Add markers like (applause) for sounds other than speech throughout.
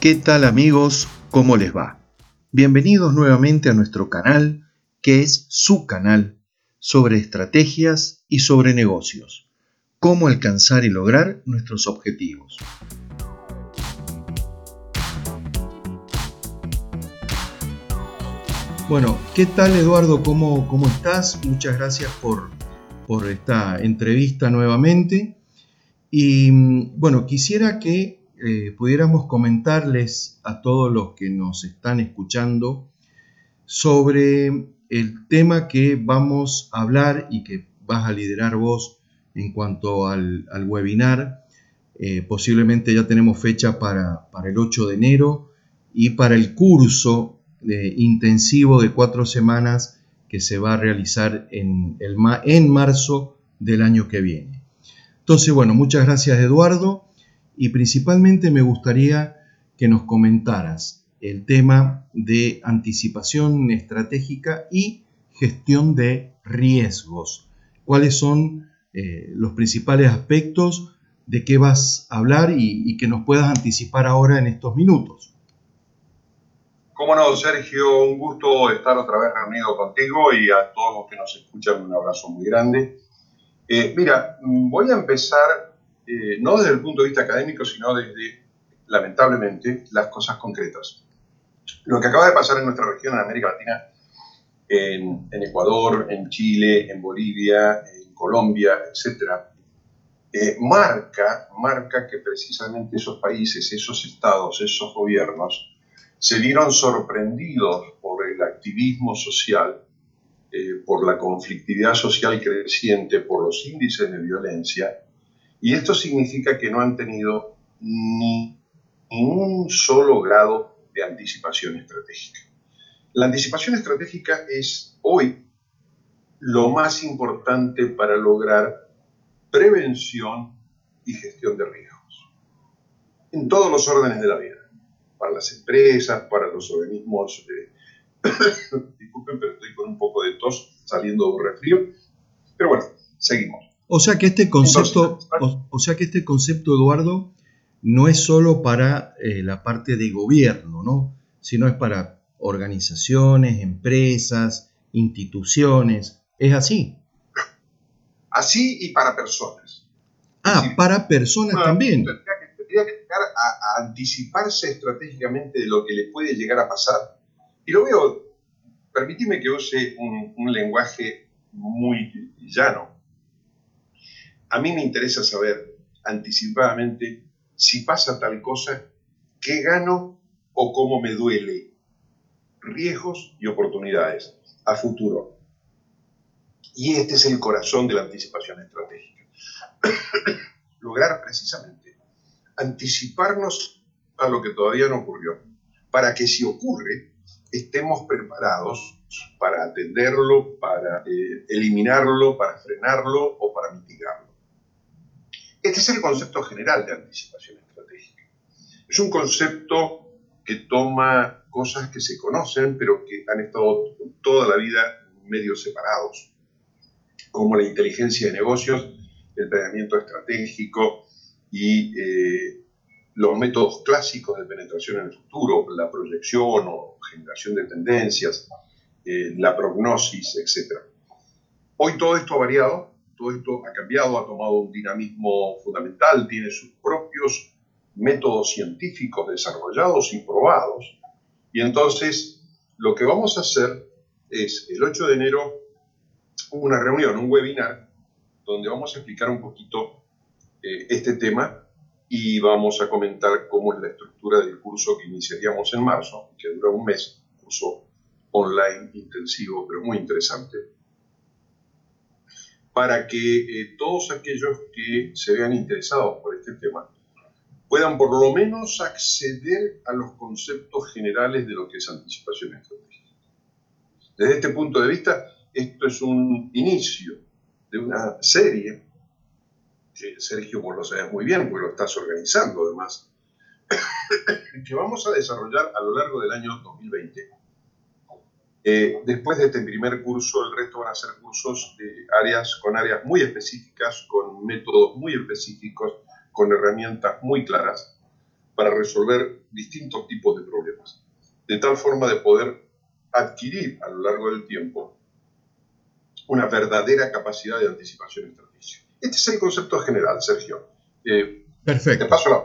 ¿Qué tal amigos? ¿Cómo les va? Bienvenidos nuevamente a nuestro canal, que es su canal, sobre estrategias y sobre negocios. Cómo alcanzar y lograr nuestros objetivos. Bueno, ¿qué tal Eduardo? ¿Cómo, cómo estás? Muchas gracias por, por esta entrevista nuevamente. Y bueno, quisiera que eh, pudiéramos comentarles a todos los que nos están escuchando sobre el tema que vamos a hablar y que vas a liderar vos en cuanto al, webinar. Eh, posiblemente ya tenemos fecha para, el 8 de enero y para el curso eh, intensivo de cuatro semanas que se va a realizar en, el, en marzo del año que viene. Entonces, bueno, muchas gracias Eduardo y principalmente me gustaría que nos comentaras el tema de anticipación estratégica y gestión de riesgos. ¿Cuáles son eh, los principales aspectos de qué vas a hablar y, que nos puedas anticipar ahora en estos minutos? Cómo no, Sergio, un gusto estar otra vez reunido contigo y a todos los que nos escuchan un abrazo muy grande. Eh, mira, voy a empezar eh, no desde el punto de vista académico, sino desde, lamentablemente, las cosas concretas. Lo que acaba de pasar en nuestra región, en América Latina, en, Ecuador, en Chile, en Bolivia, en Colombia, etc., eh, marca, marca que precisamente esos países, esos estados, esos gobiernos, se vieron sorprendidos por el activismo social, eh, por la conflictividad social creciente, por los índices de violencia, y esto significa que no han tenido ni, un solo grado de anticipación estratégica. La anticipación estratégica es hoy lo más importante para lograr prevención y gestión de riesgos. En todos los órdenes de la vida. Para las empresas, para los organismos. (coughs) disculpen, pero estoy con un poco de tos saliendo de un resfrío. Pero bueno, seguimos. O sea que este concepto, o, sea que este concepto, Eduardo, no es solo para eh, la parte de gobierno, ¿no? Sino es para organizaciones, empresas, instituciones. ¿Es así? Así y para personas. Ah, para personas también. Tendría que, llegar a, anticiparse estratégicamente de lo que le puede llegar a pasar. Y lo veo, permíteme que use un lenguaje muy llano a mí me interesa saber anticipadamente si pasa tal cosa, qué gano o cómo me duele. Riesgos y oportunidades a futuro. Y este es el corazón de la anticipación estratégica. (coughs) Lograr precisamente anticiparnos a lo que todavía no ocurrió, para que si ocurre, estemos preparados para atenderlo, para eh, eliminarlo, para frenarlo o para mitigarlo. Este es el concepto general de anticipación estratégica. Es un concepto que toma cosas que se conocen, pero que han estado toda la vida medio separados, como la inteligencia de negocios, el planeamiento estratégico y eh, los métodos clásicos de penetración en el futuro, la proyección o generación de tendencias, eh, la prognosis, etc. Hoy todo esto ha variado todo esto ha cambiado, ha tomado un dinamismo fundamental, tiene sus propios métodos científicos desarrollados y probados. Y entonces lo que vamos a hacer es el 8 de enero una reunión, un webinar, donde vamos a explicar un poquito eh, este tema y vamos a comentar cómo es la estructura del curso que iniciaríamos en marzo, que dura un mes, curso online intensivo, pero muy interesante para que eh, todos aquellos que se vean interesados por este tema puedan por lo menos acceder a los conceptos generales de lo que es anticipación estratégica. Desde este punto de vista, esto es un inicio de una serie, que Sergio vos lo sabes muy bien, porque lo estás organizando además, (coughs) que vamos a desarrollar a lo largo del año 2020 eh, después de este primer curso, el resto van a ser cursos de áreas, con áreas muy específicas, con métodos muy específicos, con herramientas muy claras, para resolver distintos tipos de problemas, de tal forma de poder adquirir a lo largo del tiempo una verdadera capacidad de anticipación estratégica. Este es el concepto general, Sergio. Eh, Perfecto. Te paso la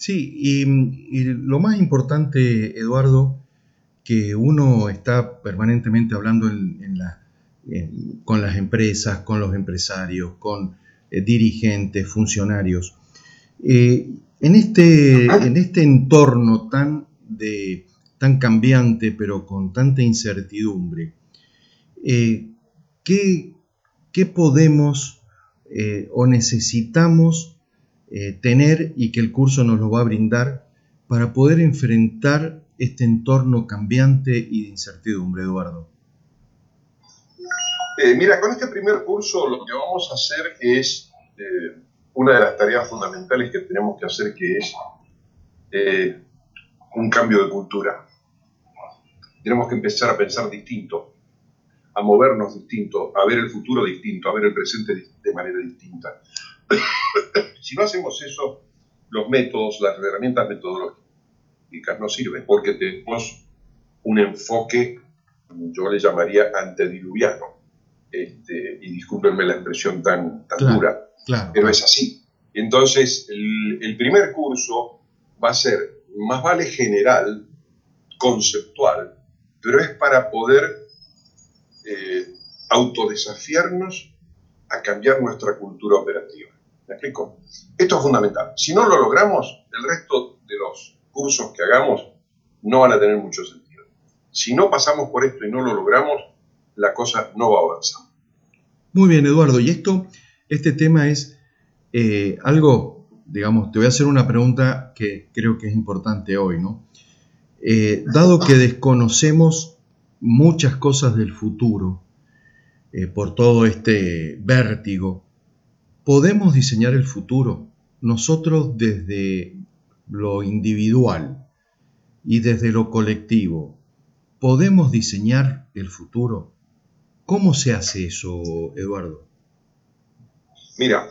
Sí, y, lo más importante, Eduardo, que uno está permanentemente hablando con las empresas, con los empresarios, con eh, dirigentes, funcionarios. Eh, en, este, en este entorno tan, tan cambiante, pero con tanta incertidumbre, eh, ¿qué, podemos o necesitamos tener y que el curso nos lo va a brindar para poder enfrentar este entorno cambiante y de incertidumbre, Eduardo? Eh, mira, con este primer curso lo que vamos a hacer es eh, una de las tareas fundamentales que tenemos que hacer, que es eh, un cambio de cultura. Tenemos que empezar a pensar distinto, a movernos distinto, a ver el futuro distinto, a ver el presente de manera distinta. (coughs) si no hacemos eso, los métodos, las herramientas metodológicas no sirven porque tenemos un enfoque, yo le llamaría antediluviano este, y discúlpenme la expresión tan, dura, pero es así. Entonces, el, primer curso va a ser más vale general, conceptual, pero es para poder eh, autodesafiarnos a cambiar nuestra cultura operativa. ¿Me explico? Esto es fundamental. Si no lo logramos, el resto que hagamos no van a tener mucho sentido. Si no pasamos por esto y no lo logramos, la cosa no va a avanzar. Muy bien, Eduardo. Y esto, este tema es eh, algo, digamos, te voy a hacer una pregunta que creo que es importante hoy, ¿no? Eh, dado que desconocemos muchas cosas del futuro eh, por todo este vértigo, ¿podemos diseñar el futuro? Nosotros desde lo individual y desde lo colectivo, ¿podemos diseñar el futuro? ¿Cómo se hace eso, Eduardo? Mira,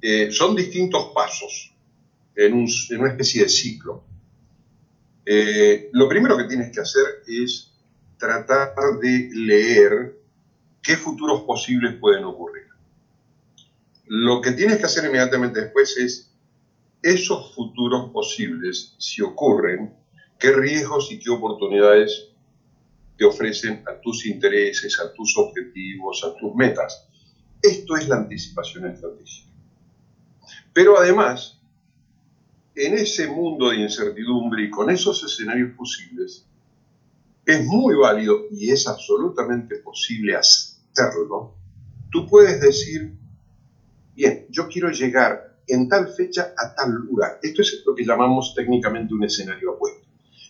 eh, son distintos pasos en, una especie de ciclo. Eh, lo primero que tienes que hacer es tratar de leer qué futuros posibles pueden ocurrir. Lo que tienes que hacer inmediatamente después es esos futuros posibles, si ocurren, qué riesgos y qué oportunidades ofrecen a tus intereses, a tus objetivos, a tus metas. Esto es la anticipación estratégica. Pero además, en ese mundo de incertidumbre y con esos escenarios posibles, es muy válido y es absolutamente posible hacerlo. Tú puedes decir, bien, yo quiero llegar en tal fecha a tal lugar. Esto es lo que llamamos técnicamente un escenario apuesto.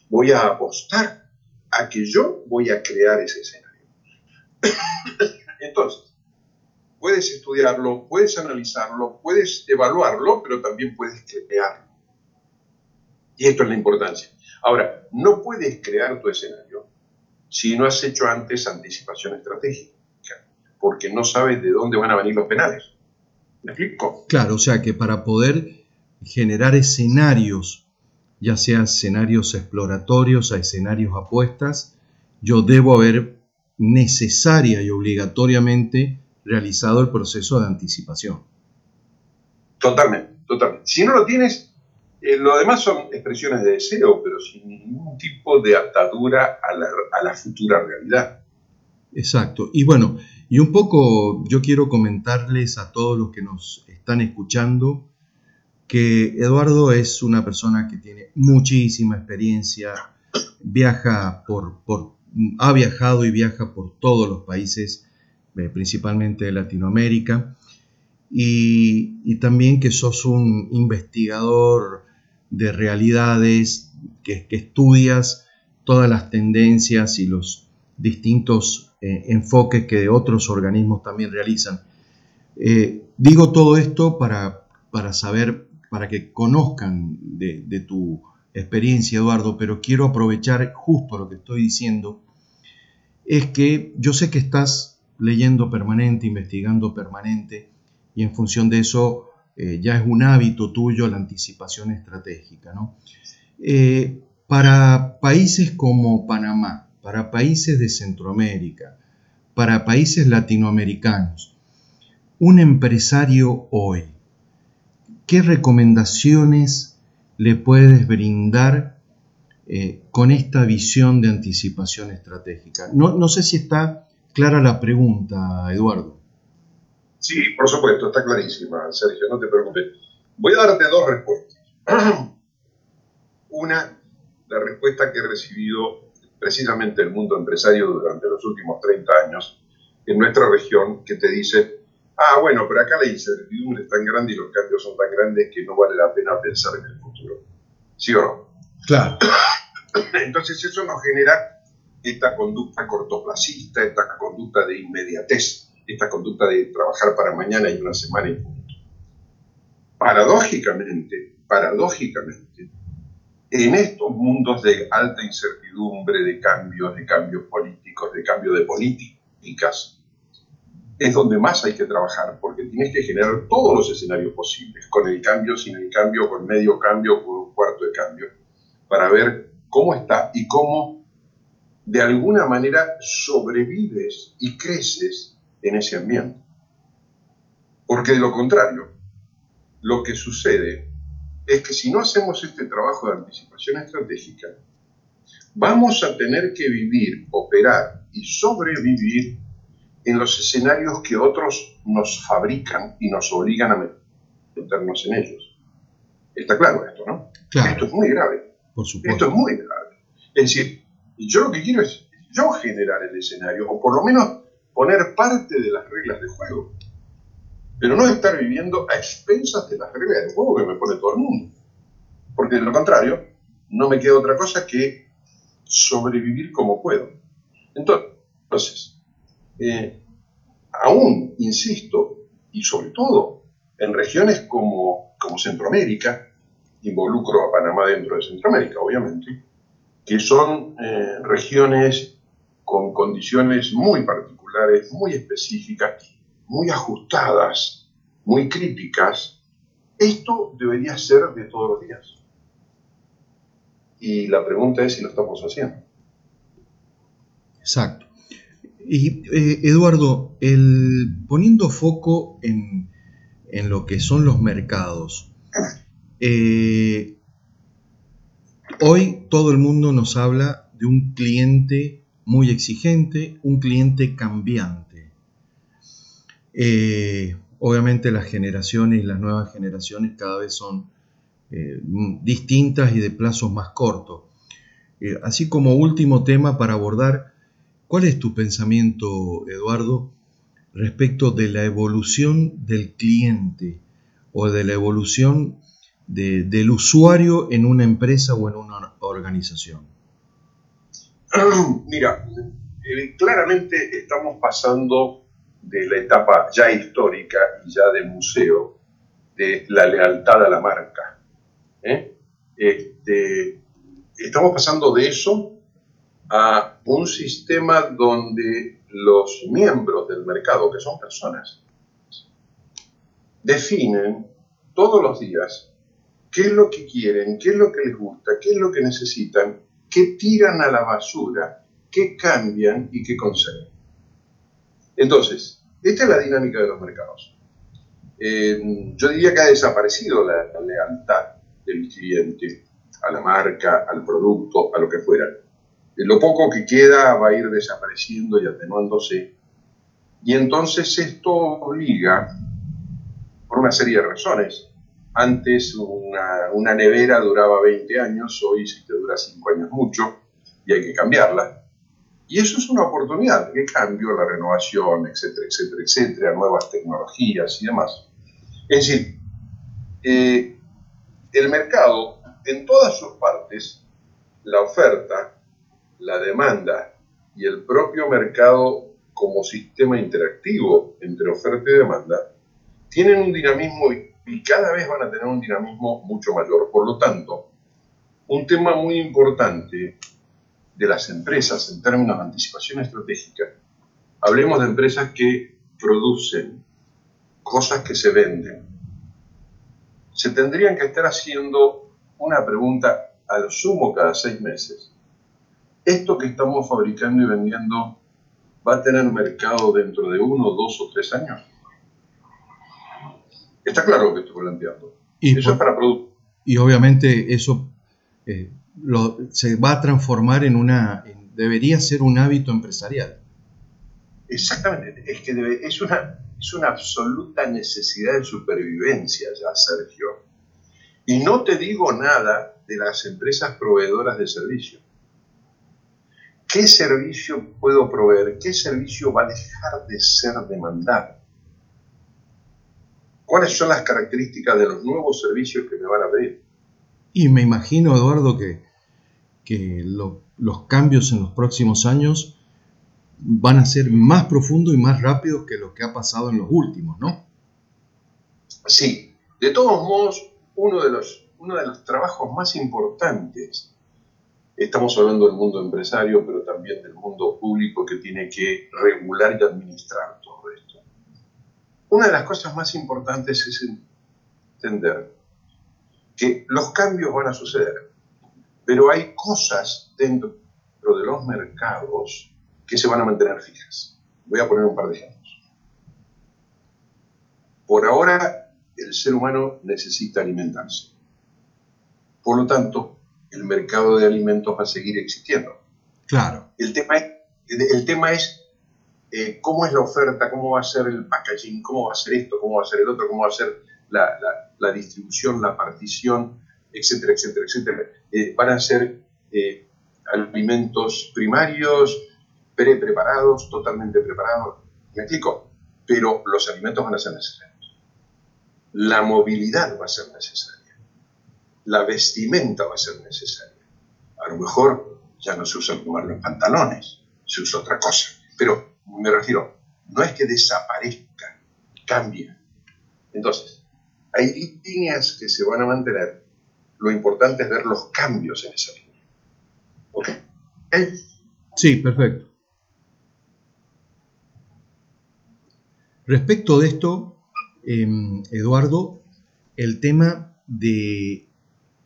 Voy a apostar a que yo voy a crear ese escenario. (coughs) Entonces, puedes estudiarlo, puedes analizarlo, puedes evaluarlo, pero también puedes crearlo. Y esto es la importancia. Ahora, no puedes crear tu escenario si no has hecho antes anticipación estratégica, porque no sabes de dónde van a venir los penales. ¿Me explico? Claro, o sea que para poder generar escenarios ya sea escenarios exploratorios a escenarios apuestas, yo debo haber necesaria y obligatoriamente realizado el proceso de anticipación. Totalmente, totalmente. Si no lo tienes, eh, lo demás son expresiones de deseo, pero sin ningún tipo de atadura a la, a la futura realidad. Exacto. Y bueno, y un poco yo quiero comentarles a todos los que nos están escuchando, que Eduardo es una persona que tiene muchísima experiencia, viaja por, ha viajado y viaja por todos los países, eh, principalmente de Latinoamérica, y, también que sos un investigador de realidades, que, estudias todas las tendencias y los distintos eh, enfoques que otros organismos también realizan. Eh, digo todo esto para, para saber para que conozcan de, tu experiencia, Eduardo, pero quiero aprovechar justo lo que estoy diciendo, es que yo sé que estás leyendo permanente, investigando permanente, y en función de eso eh, ya es un hábito tuyo la anticipación estratégica. ¿no? Eh, para países como Panamá, para países de Centroamérica, para países latinoamericanos, un empresario hoy, ¿qué recomendaciones le puedes brindar eh, con esta visión de anticipación estratégica? No, no sé si está clara la pregunta, Eduardo. Sí, por supuesto, está clarísima, Sergio, no te preocupes. Voy a darte dos respuestas. (clears throat) Una, la respuesta que he recibido precisamente el mundo empresario durante los últimos 30 años en nuestra región, que te dice, ah, bueno, pero acá la incertidumbre es tan grande y los cambios son tan grandes que no vale la pena pensar en el futuro. ¿Sí o no? Claro. (coughs) Entonces eso nos genera esta conducta cortoplacista, esta conducta de inmediatez, esta conducta de trabajar para mañana y una semana y punto. Paradójicamente, paradójicamente, en estos mundos de alta incertidumbre, de cambios, de cambios políticos, de cambio de políticas, es donde más hay que trabajar, porque tienes que generar todos los escenarios posibles, con el cambio, sin el cambio, con medio cambio, con un cuarto de cambio, para ver cómo está y cómo de alguna manera sobrevives y creces en ese ambiente. Porque de lo contrario, lo que sucede es que si no hacemos este trabajo de anticipación estratégica, vamos a tener que vivir, operar y sobrevivir en los escenarios que otros nos fabrican y nos obligan a meternos en ellos. Está claro esto, ¿no? Esto es muy grave. Por supuesto. Esto es muy grave. Es decir, yo lo que quiero es yo generar el escenario, o por lo menos poner parte de las reglas de juego. Pero no estar viviendo a expensas de las reglas de juego que me pone todo el mundo. Porque de lo contrario, no me queda otra cosa que sobrevivir como puedo. Entonces, eh, aún, insisto, y sobre todo en regiones como, como Centroamérica, involucro a Panamá dentro de Centroamérica, obviamente, que son eh, regiones con condiciones muy particulares, muy específicas, muy ajustadas, muy críticas, esto debería ser de todos los días. Y la pregunta es si lo estamos haciendo. Exacto. Y eh, Eduardo, el, poniendo foco en, en, lo que son los mercados, eh, hoy todo el mundo nos habla de un cliente muy exigente, un cliente cambiante. Eh, obviamente las generaciones y las nuevas generaciones cada vez son distintas y de plazos más cortos. así como último tema para abordar, ¿Cuál es tu pensamiento, Eduardo, respecto de la evolución del cliente o de la evolución del usuario en una empresa o en una organización? (clears throat) Mira, eh, claramente estamos pasando de la etapa ya histórica y ya de museo de la lealtad a la marca. ¿eh? Este, estamos pasando de eso a un sistema donde los miembros del mercado, que son personas, definen todos los días qué es lo que quieren, qué es lo que les gusta, qué es lo que necesitan, qué tiran a la basura, qué cambian y qué conservan. Entonces, esta es la dinámica de los mercados. Eh, yo diría que ha desaparecido la lealtad del cliente a la marca, al producto, a lo que fuera lo poco que queda va a ir desapareciendo y atenuándose. Y entonces esto obliga, por una serie de razones, antes una, nevera duraba 20 años, hoy si te dura 5 años mucho y hay que cambiarla. Y eso es una oportunidad de cambio, la renovación, etcétera, etcétera, etcétera, nuevas tecnologías y demás. Es decir, eh, el mercado en todas sus partes, la oferta la demanda y el propio mercado como sistema interactivo entre oferta y demanda, tienen un dinamismo y, cada vez van a tener un dinamismo mucho mayor. Por lo tanto, un tema muy importante de las empresas en términos de anticipación estratégica, hablemos de empresas que producen cosas que se venden, se tendrían que estar haciendo una pregunta al sumo cada seis meses. ¿Esto que estamos fabricando y vendiendo va a tener mercado dentro de uno, dos o tres años? Está claro lo que estoy planteando. Y eso es para productos. Y obviamente eso eh, se va a transformar en una, debería ser un hábito empresarial. Exactamente, es que es, una, es una absoluta necesidad de supervivencia ya, Sergio. Y no te digo nada de las empresas proveedoras de servicio. ¿Qué servicio puedo proveer? ¿Qué servicio va a dejar de ser demandado? ¿Cuáles son las características de los nuevos servicios que me van a pedir? Y me imagino, Eduardo, que, que los cambios en los próximos años van a ser más profundos y más rápidos que lo que ha pasado en los últimos, ¿no? Sí, de todos modos, uno de los, uno de los trabajos más importantes, estamos hablando del mundo empresario, pero también del mundo público que tiene que regular y administrar todo esto. Una de las cosas más importantes es entender que los cambios van a suceder, pero hay cosas dentro de los mercados que se van a mantener fijas. Voy a poner un par de ejemplos. Por ahora, el ser humano necesita alimentarse. Por lo tanto, el mercado de alimentos va a seguir existiendo. Claro. El tema es, el tema es eh, cómo es la oferta, cómo va a ser el packaging, cómo va a ser esto, cómo va a ser el otro, cómo va a ser la, distribución, la partición, etcétera, etcétera, etcétera. Eh, van a ser eh, alimentos primarios, pre-preparados, totalmente preparados. ¿Me explico? Pero los alimentos van a ser necesarios. La movilidad va a ser necesaria. La vestimenta va a ser necesaria. A lo mejor ya no se usa tomarlo en pantalones, se usa otra cosa. Pero me refiero, no es que desaparezca, cambia. Entonces, hay líneas que se van a mantener. Lo importante es ver los cambios en esa línea. ¿Ok? Sí, perfecto. Respecto de esto, em, Eduardo, el tema de,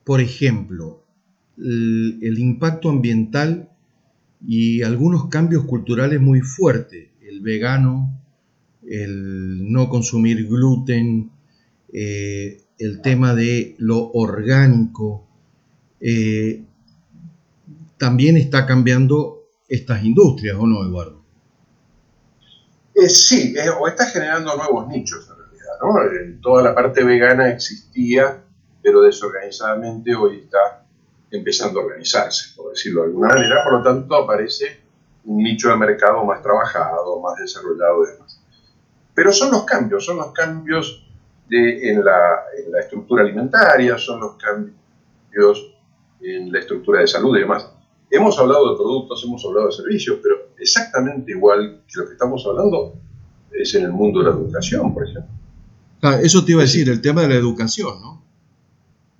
por ejemplo, el, impacto ambiental y algunos cambios culturales muy fuertes, el vegano, el no consumir gluten, eh, el tema de lo orgánico, eh, también está cambiando estas industrias, ¿o no, Eduardo? Eh, sí, o está generando nuevos nichos en realidad, toda la parte vegana existía, pero desorganizadamente hoy está empezando a organizarse, por decirlo de alguna manera, por lo tanto aparece un nicho de mercado más trabajado, más desarrollado y demás. Pero son los cambios, son los cambios de, en, la, en la estructura alimentaria, son los cambios en la estructura de salud y demás. Hemos hablado de productos, hemos hablado de servicios, pero exactamente igual que lo que estamos hablando es en el mundo de la educación, por ejemplo. Ah, eso te iba a decir, el tema de la educación, ¿no?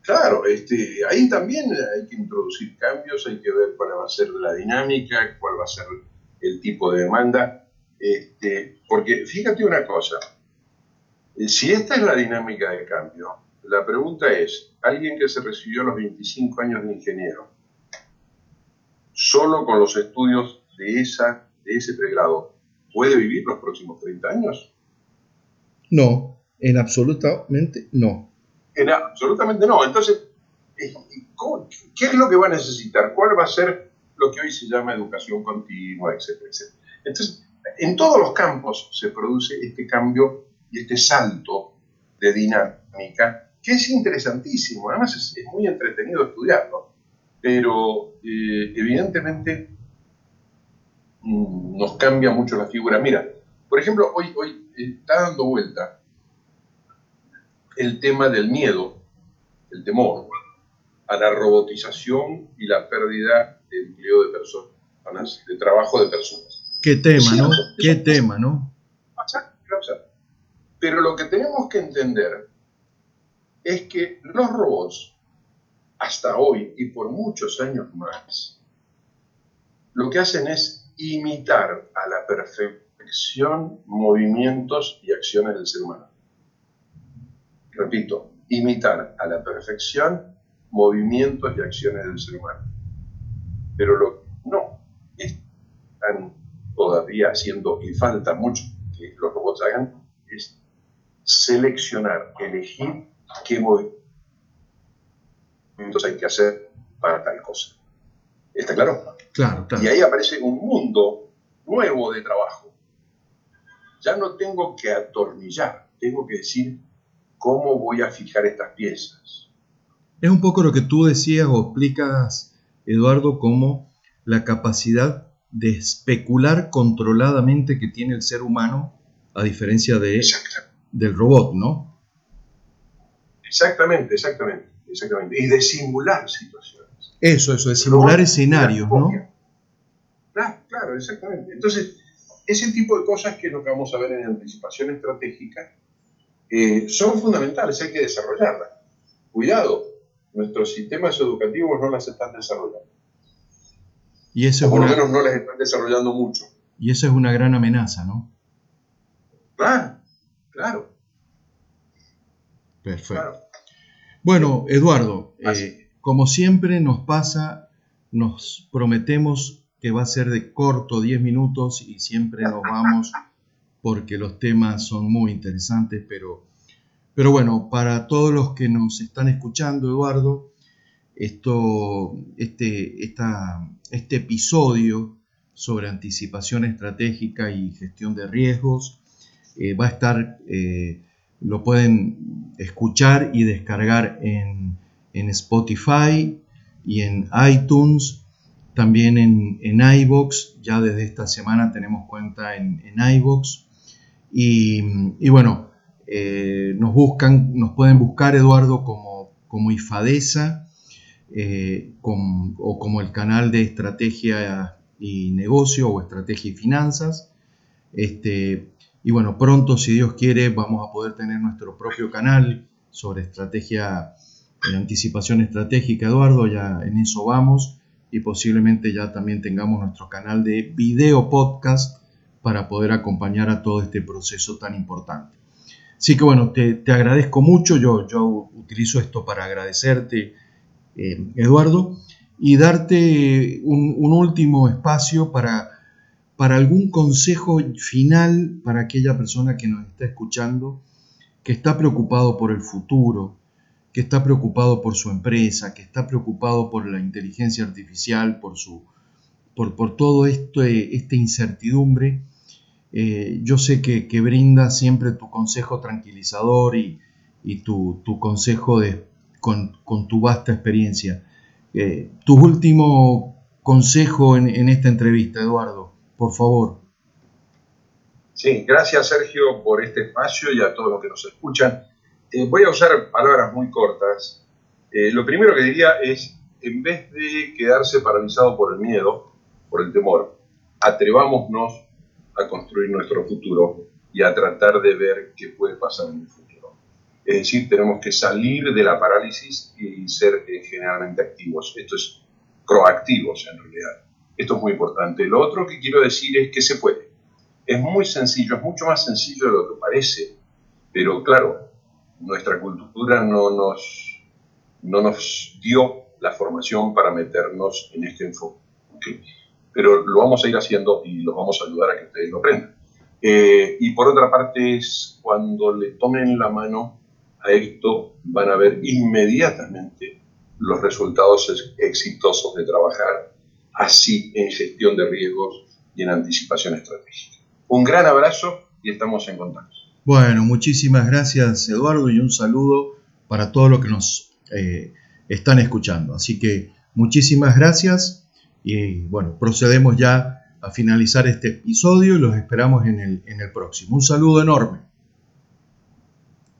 Claro, este, ahí también hay que introducir cambios, hay que ver cuál va a ser la dinámica, cuál va a ser el tipo de demanda, este, porque fíjate una cosa, si esta es la dinámica de cambio, la pregunta es, alguien que se recibió a los 25 años de ingeniero, solo con los estudios de, esa, de ese pregrado, ¿puede vivir los próximos 30 años? No, en absolutamente no. En absolutamente no. Entonces, eh, ¿qué es lo que va a necesitar? ¿Cuál va a ser lo que hoy se llama educación continua, etcétera, etcétera? Entonces, en todos los campos se produce este cambio y este salto de dinámica que es interesantísimo, además es muy entretenido estudiarlo pero eh, evidentemente mm, nos cambia mucho la figura. Mira, por ejemplo, hoy, hoy está dando vuelta el tema del miedo, el temor a la robotización y la pérdida de empleo de personas, de trabajo de personas. Qué tema, ¿no? Qué tema, ¿no? Pero lo que tenemos que entender es que los robots hasta hoy y por muchos años más, lo que hacen es imitar a la perfección movimientos y acciones del ser humano. Repito, imitar a la perfección movimientos y acciones del ser humano. Pero lo no están todavía haciendo y falta mucho que los robots hagan seleccionar, elegir qué movimientos hay que hacer para tal cosa. ¿Está claro? Claro, claro. Y ahí aparece un mundo nuevo de trabajo. Ya no tengo que atornillar, tengo que decir cómo voy a fijar estas piezas. Es un poco lo que tú decías o explicas, Eduardo, como la capacidad de especular controladamente que tiene el ser humano a diferencia de, del robot, ¿no? Exactamente, exactamente, exactamente. Y de simular situaciones. Eso, eso, de simular escenarios, ¿no? Claro, claro, exactamente. Entonces, ese tipo de cosas que es lo que vamos a ver en anticipación estratégica eh, son fundamentales, hay que desarrollarlas. Cuidado, nuestros sistemas educativos no las están desarrollando. Y eso o por lo menos no las están desarrollando mucho. Y eso es una gran amenaza, ¿no? Claro, claro. Perfecto. Bueno, Eduardo, eh, como siempre nos pasa, nos prometemos que va a ser de corto, 10 minutos, y siempre nos vamos (laughs) porque los temas son muy interesantes, pero, pero bueno, para todos los que nos están escuchando, Eduardo, esto, este, este episodio sobre anticipación estratégica y gestión de riesgos eh, va a estar, eh, lo pueden escuchar y descargar en, Spotify y en iTunes, también en, en iBox, ya desde esta semana tenemos cuenta en, en iBox. Y, bueno, eh, nos buscan, nos pueden buscar Eduardo como, como IFADESA o como el canal de estrategia y negocio o estrategia y finanzas. Este, y bueno, pronto, si Dios quiere, vamos a poder tener nuestro propio canal sobre estrategia, en anticipación estratégica, Eduardo, ya en eso vamos y posiblemente ya también tengamos nuestro canal de video podcast para poder acompañar a todo este proceso tan importante. Así que bueno, te, agradezco mucho, yo, yo utilizo esto para agradecerte, eh, Eduardo, y darte un, un último espacio para para algún consejo final para aquella persona que nos está escuchando, que está preocupado por el futuro, que está preocupado por su empresa, que está preocupado por la inteligencia artificial, por, su, por, por todo esto, esta incertidumbre. Eh, yo sé que, brinda siempre tu consejo tranquilizador y, tu, consejo de, con, tu vasta experiencia. Eh, tu último consejo en esta entrevista, Eduardo por favor. Sí, gracias Sergio por este espacio y a todos los que nos escuchan. Eh, voy a usar palabras muy cortas. Eh, lo primero que diría es, en vez de quedarse paralizado por el miedo, por el temor, atrevámonos a construir nuestro futuro y a tratar de ver qué puede pasar en el futuro. Es decir, tenemos que salir de la parálisis y ser eh, generalmente activos. Esto es proactivos en realidad. Esto es muy importante. Lo otro que quiero decir es que se puede. Es muy sencillo, es mucho más sencillo de lo que parece, pero claro, nuestra cultura no nos, no nos dio la formación para meternos en este enfoque. Pero lo vamos a ir haciendo y los vamos a ayudar a que ustedes lo aprendan. Eh, y por otra parte es cuando le tomen la mano a esto, van a ver inmediatamente los resultados exitosos de trabajar así en gestión de riesgos y en anticipación estratégica. Un gran abrazo y estamos en contacto. Bueno, muchísimas gracias Eduardo y un saludo para todos los que nos eh, están escuchando. Así que muchísimas gracias y bueno, procedemos ya a finalizar este episodio y los esperamos en el, en el próximo. Un saludo enorme.